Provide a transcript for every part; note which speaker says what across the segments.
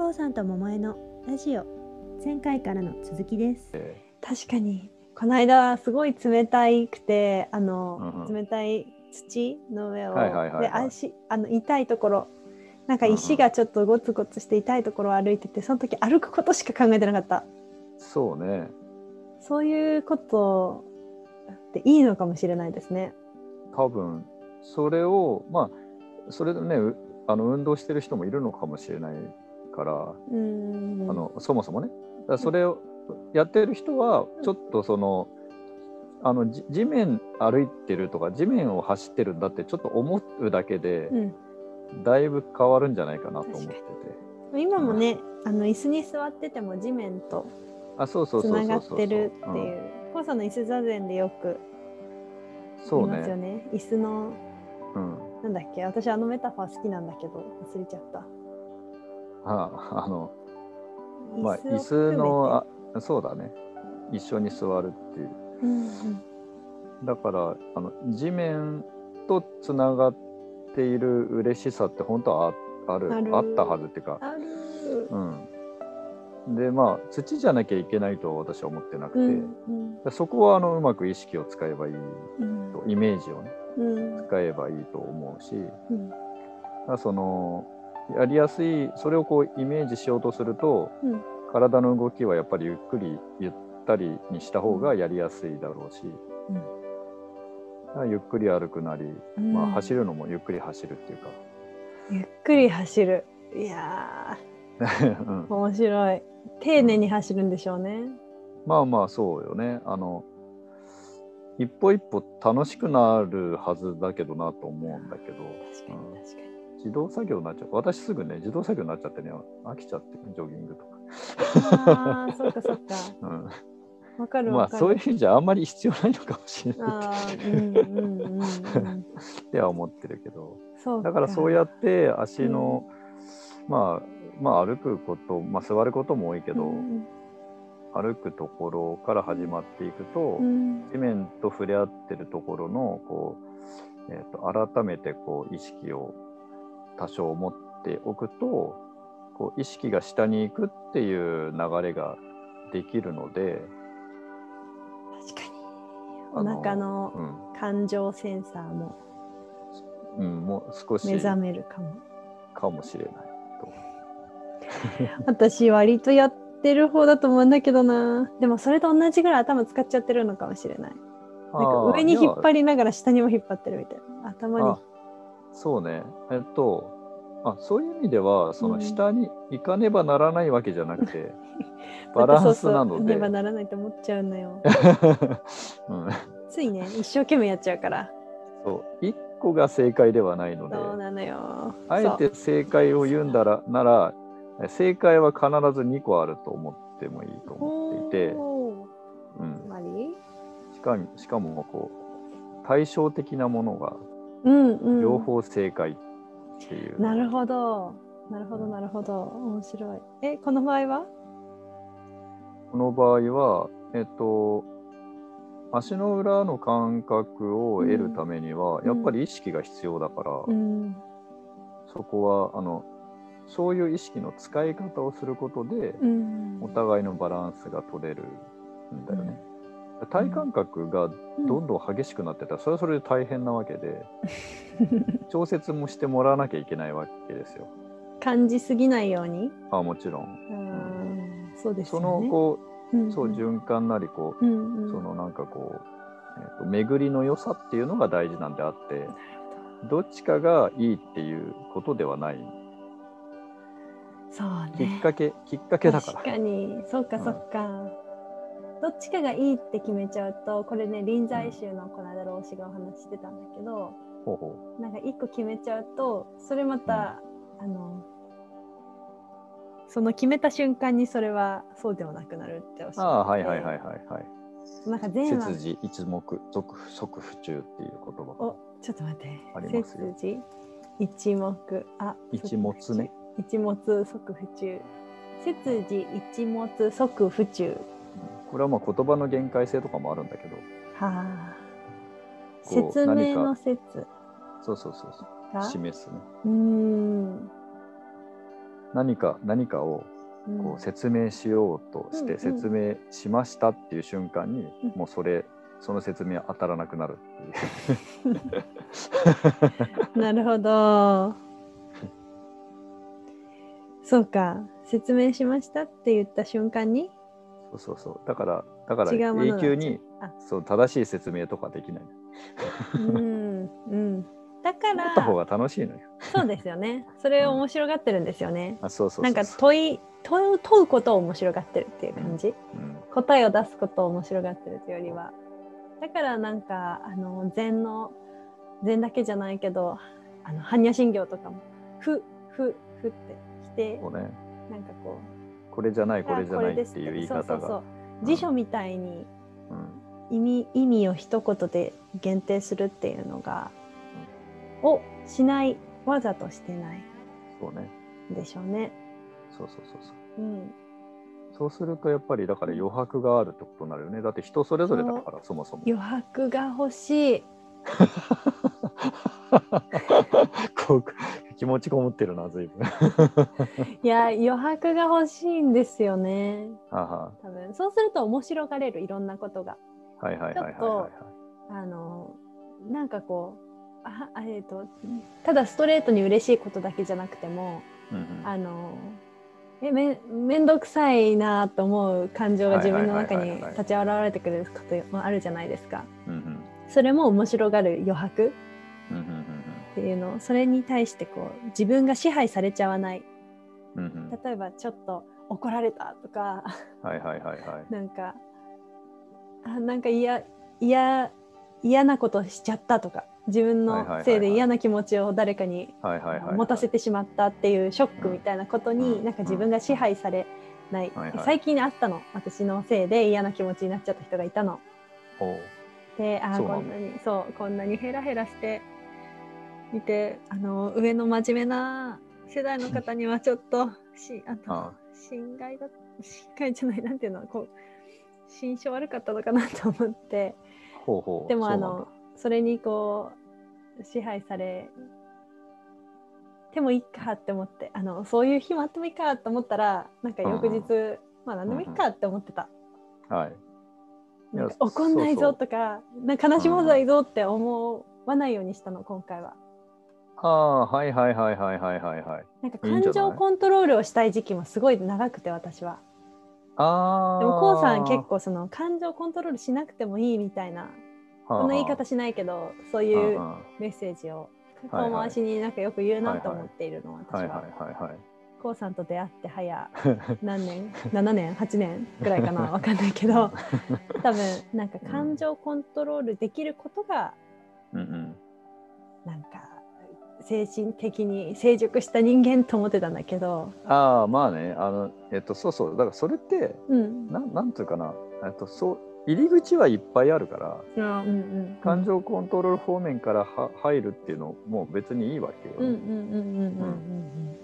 Speaker 1: こうさんと桃江のラジオ。前回からの続きです。確かに。この間すごい冷たいくてあの、
Speaker 2: うんうん。
Speaker 1: 冷たい土の上を、
Speaker 2: はいはいはいはい。
Speaker 1: で足あの痛いところ。なんか石がちょっとゴツゴツして痛いところを歩いててその時歩くことしか考えてなかった。
Speaker 2: そうね。
Speaker 1: そういうことっていいのかもしれないですね。
Speaker 2: 多分。それをまあそれでねうあの運動してる人もいるのかもしれないから、あのそもそもね。それをやってる人はちょっとその、あのじ地面歩いてるとか地面を走ってるんだってちょっと思うだけで、
Speaker 1: うん
Speaker 2: だいぶ変わるんじゃないかなと思ってて。
Speaker 1: 今もね、あの椅子に座ってても地面と
Speaker 2: あそうそう
Speaker 1: つながってるって
Speaker 2: うん
Speaker 1: いう。コウさんの椅子座禅でよく
Speaker 2: そう
Speaker 1: 言いますよ
Speaker 2: ね。
Speaker 1: ね。椅子の
Speaker 2: うん。
Speaker 1: なんだっけ私あのメタファー好きなんだけど忘れちゃった。
Speaker 2: ああのまあ
Speaker 1: 椅
Speaker 2: 椅子のあそうだね。一緒に座るっていう。
Speaker 1: うんうん。
Speaker 2: だからあの地面とつながっている嬉しさって本当はあある
Speaker 1: あ
Speaker 2: ったはずっていうか。うん、でまあ土じゃなきゃいけないとは私は思ってなくて、
Speaker 1: うんうん。
Speaker 2: そこはあのうまく意識を使えばいい
Speaker 1: うん。
Speaker 2: とイメージをね
Speaker 1: うん。
Speaker 2: 使えばいいと思うし。だ
Speaker 1: うん
Speaker 2: そのやりやすいそれをこうイメージしようとすると、
Speaker 1: うん。
Speaker 2: 体の動きはやっぱりゆっくりゆったりにした方がやりやすいだろうし、
Speaker 1: うん。
Speaker 2: ゆっくり歩くなり、
Speaker 1: うん。
Speaker 2: まあ、走るのもゆっくり走るっていうか、
Speaker 1: ゆっくり走る。いや
Speaker 2: う
Speaker 1: 面白い。丁寧に走るんでしょうね。
Speaker 2: まあまあそうよね。あの一歩一歩楽しくなるはずだけどなと思うんだけど。
Speaker 1: 確かに確かに。
Speaker 2: 自動作業になっちゃう。私すぐね自動作業になっちゃってね飽きちゃってジョギングとか、
Speaker 1: ああ、そっかそっか。
Speaker 2: うん、
Speaker 1: わかる
Speaker 2: まあ。そういう意味じゃあんまり必要ないのかもしれない。
Speaker 1: あーうんうんうんうん。
Speaker 2: っては思ってるけど。だからそうやって足の、まあまあ歩くこと、まあ、座ることも多いけど、
Speaker 1: うん。
Speaker 2: 歩くところから始まっていくと、
Speaker 1: うん。
Speaker 2: 地面と触れ合ってるところのこう、えー、と改めてこう意識を多少持っておくとこう意識が下に行くっていう流れができるので
Speaker 1: 確かに。お腹の
Speaker 2: うん
Speaker 1: 感情センサーも
Speaker 2: うん、もう少し
Speaker 1: 目覚めるかも。
Speaker 2: かもしれないと。
Speaker 1: 私割とやってる方だと思うんだけどな。でもそれと同じぐらい頭使っちゃってるのかもしれない。なんか上に引っ張りながら下にも引っ張ってるみたいな。頭に
Speaker 2: あ。そうね。えっと、あそういう意味では、そ
Speaker 1: うん
Speaker 2: の下に行かねばならないわけじゃなくて、バランスなので。
Speaker 1: ねばならないと思っちゃうのよ。
Speaker 2: うん、
Speaker 1: ついね、一生懸命やっちゃうから。
Speaker 2: そう一個が正解ではないので、
Speaker 1: そうなのよ。
Speaker 2: あえて正解を言うんだらなら、正解は必ず2個あると思ってもいいと思っていて、うん
Speaker 1: つ、まり？
Speaker 2: しかしかもこう対照的なものが
Speaker 1: うんうん。
Speaker 2: 両方正解っていう、
Speaker 1: なるほど。なるほど、なるほど。面白い。え、この場合は？
Speaker 2: この場合は、えっと、足の裏の感覚を得るためには、
Speaker 1: うん
Speaker 2: やっぱり意識が必要だから、
Speaker 1: うん。
Speaker 2: そこはあのそういう意識の使い方をすることで、
Speaker 1: うん
Speaker 2: お互いのバランスが取れるんだよね。体感覚がどんどん激しくなってたら、それはそれで大変なわけで、調節もしてもらわなきゃいけないわけですよ。
Speaker 1: 感じすぎないように？
Speaker 2: あもちろん。
Speaker 1: うんそうですね。
Speaker 2: のこ
Speaker 1: う
Speaker 2: う、そう循環なりこう、
Speaker 1: うんうん、
Speaker 2: そのなんかこう、えーと巡りの良さっていうのが大事なんであってどっちかがいいっていうことではない
Speaker 1: そう
Speaker 2: きっ
Speaker 1: ね。
Speaker 2: かけきっかけだから
Speaker 1: 確かに、そうか
Speaker 2: うん
Speaker 1: そうか。どっちかがいいって決めちゃうと、これね、臨済宗のこの間老子がお話ししてたんだけど、
Speaker 2: ほうほ
Speaker 1: なんか一個決めちゃうと、それまた、あの、その決めた瞬間にそれはそうではなくなるっておっし
Speaker 2: うああ
Speaker 1: ゃって。て
Speaker 2: はいはいはいはいはい。
Speaker 1: なんか善は
Speaker 2: 切字一目即即不中っていう言葉
Speaker 1: おちょっと待って。
Speaker 2: ありますよ。
Speaker 1: 切字一目。あ
Speaker 2: 一物ね
Speaker 1: 一物即不中。切字一物即不中
Speaker 2: これはまあ言葉の限界性とかもあるんだけど
Speaker 1: はあ。説明の説。
Speaker 2: そうそうそうそう。
Speaker 1: が？
Speaker 2: 示すね。
Speaker 1: うーん。
Speaker 2: 何か何かを
Speaker 1: うん。
Speaker 2: こう説明しようとして説明しましたっていう瞬間に、
Speaker 1: うん。
Speaker 2: もうそれその説明は当たらなくなるっていう。
Speaker 1: なるほど。そうか。説明しましたって言った瞬間に
Speaker 2: そうそうそう。だからだから永久に
Speaker 1: あ。
Speaker 2: そう正しい説明とかできない。
Speaker 1: うんうん。だから
Speaker 2: 思った方が楽しいのよ。
Speaker 1: そうですよね。それを面白がってるんですよね、
Speaker 2: あそうそうそう
Speaker 1: なんか問い問うことを面白がってるっていう感じ、
Speaker 2: うん。
Speaker 1: 答えを出すことを面白がってるというよりは。だからなんかあの禅の禅だけじゃないけどあの般若心経とかも「ふ」「ふ」「ふ」って来て
Speaker 2: ね。
Speaker 1: なんかこ
Speaker 2: これじゃな
Speaker 1: う
Speaker 2: いこれじゃないっていう言い方が。
Speaker 1: そうそうそう辞書みたいに
Speaker 2: うん
Speaker 1: 意味意味を一言で限定するっていうのが、をしないわざとしてない
Speaker 2: そうね
Speaker 1: んでしょうね。
Speaker 2: そうそうそうそう。
Speaker 1: うん、
Speaker 2: そうするとやっぱりだから余白があるってことになるよね。だって人それぞれだからそもそも。
Speaker 1: 余白が欲しい。
Speaker 2: こう気持ちこもってるな随分。
Speaker 1: いや余白が欲しいんですよね。
Speaker 2: はは
Speaker 1: 多分そうすると面白がれるいろんなことが。
Speaker 2: はいはいはいはい
Speaker 1: ちょっ
Speaker 2: はい
Speaker 1: あのなんかこうああえー、とただストレートに嬉しいことだけじゃなくても
Speaker 2: うんうん
Speaker 1: あのえめ面倒くさいなと思う感情が自分の中に
Speaker 2: はいはいはいはいはい
Speaker 1: 立ち現れてくることもあるじゃないですか。
Speaker 2: うんうん
Speaker 1: それも面白がる余白っていうのそれに対してこう自分が支配されちゃわない。
Speaker 2: うんうん。うん
Speaker 1: 例えばちょっと怒られたとか
Speaker 2: はいはいはいはい。
Speaker 1: なんかあなんか嫌嫌嫌なことしちゃったとか自分のせいで嫌な気持ちを誰かに。持たせてしまったっていうショックみたいなことに、
Speaker 2: うん。
Speaker 1: なんか自分が支配されない、
Speaker 2: はいはい。
Speaker 1: 最近あったの。私のせいで嫌な気持ちになっちゃった人がいたの。であこんなにそうこんなにヘラヘラしていてあの上の真面目な世代の方にはちょっとしあの
Speaker 2: あ
Speaker 1: 心外だ心外じゃないなんていうのこう心象悪かったのかなと思って。でもあのそれにこう支配されてもいいかって思ってあのそういう日もあってもいいかと思ったらなんか翌日、まあ何でもいいかって思ってた。
Speaker 2: だはい。
Speaker 1: 怒んないぞとかなんか悲しまないぞって思わないようにしたの今回は。
Speaker 2: ああはいはいはいはいはいはいはい。
Speaker 1: なんか感情コントロールをしたい時期もすごい長くて私は。
Speaker 2: ああ。
Speaker 1: でもこうさん結構その感情コントロールしなくてもいいみたいなこんな言い方しないけどそういう
Speaker 2: は
Speaker 1: メッセージを遠回しになんかよく言うなと思っているの私
Speaker 2: いはいはい
Speaker 1: は。
Speaker 2: はいはい。
Speaker 1: こうさんと出会って早 何年？7年？8年ぐらいかな？わかんないけど 多分なんか感情コントロールできることが
Speaker 2: うんうん。
Speaker 1: なんか精神的に成熟した人間と思ってたんだけど、
Speaker 2: ああまあね。あのえっとそうそう。だからそれって
Speaker 1: うん、
Speaker 2: なんなんていうかな。えっとそう入り口はいっぱいあるから
Speaker 1: うんうん
Speaker 2: 感情コントロール方面からは入るっていうのも別にいいわけよ、
Speaker 1: うんうんうんうん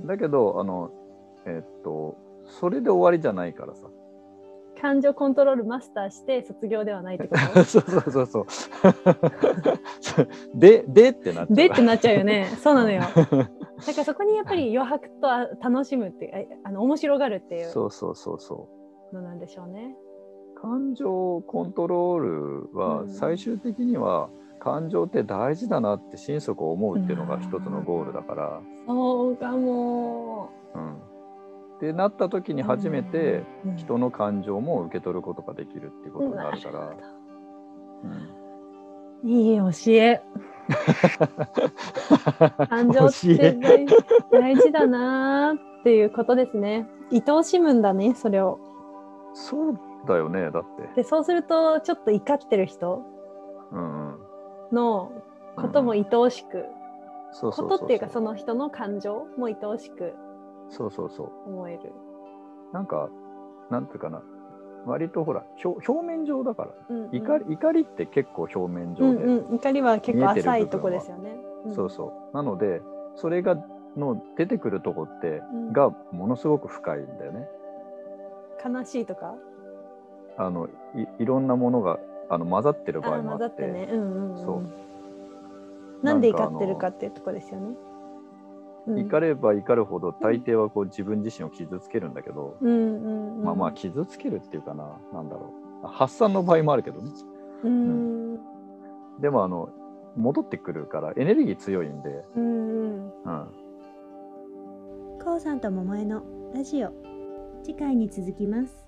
Speaker 1: うん
Speaker 2: だけどあのえっとそれで終わりじゃないからさ。
Speaker 1: うん感情コントロールマスターして卒業ではないってこ
Speaker 2: そうそうそうそう。ででってなっちゃう。
Speaker 1: とでってなっちゃうよね。そうなのよ。だからそこにやっぱり余白とあ楽しむってああの面白がるっていう
Speaker 2: そうそうそうそう。
Speaker 1: のなんでしょうね
Speaker 2: 感情コントロールは
Speaker 1: うん。
Speaker 2: 最終的には感情って大事だなって心底思うっていうのが一つのゴールだから、
Speaker 1: そうかも。
Speaker 2: うん、ってなった時に初めて
Speaker 1: うん。
Speaker 2: 人の感情も受け取ることができるっていうことになるから、うん。
Speaker 1: いい教え。感情って大大事だなーっていうことですね。愛おしむんだねそれを。
Speaker 2: そうだよねだって、
Speaker 1: でそうするとちょっと怒ってる人のことも愛おしく、ことっていうかその人の感情も愛おしく
Speaker 2: そうそうそう。
Speaker 1: 思える、
Speaker 2: なんかなんていうかな。割とほら表表面上だから。
Speaker 1: うんうん。
Speaker 2: 怒り怒りって結構表面
Speaker 1: う
Speaker 2: 上で、
Speaker 1: んうん、怒りは結構浅いとこですよね。
Speaker 2: そうそう。なのでそれがの出てくるとこって、
Speaker 1: うん。
Speaker 2: がものすごく深いんだよね。
Speaker 1: うん。悲しいとか、
Speaker 2: あのいいろんなものがあの混ざってる
Speaker 1: あ
Speaker 2: 場合もあっ
Speaker 1: 混ざっててね。うんうん、うん。
Speaker 2: そう。
Speaker 1: なんで怒ってるかっていうとこですよね。うん。
Speaker 2: 怒れば怒るほど大抵はこう自分自身を傷つけるんだけど、
Speaker 1: うんうんうん。
Speaker 2: まあまあ傷つけるっていうかななんだろう。発散の場合もあるけどね。
Speaker 1: うん
Speaker 2: でもあの戻ってくるからエネルギー強いんで、
Speaker 1: うんうん。
Speaker 2: うん、
Speaker 3: こうさんと桃江のラジオ。次回に続きます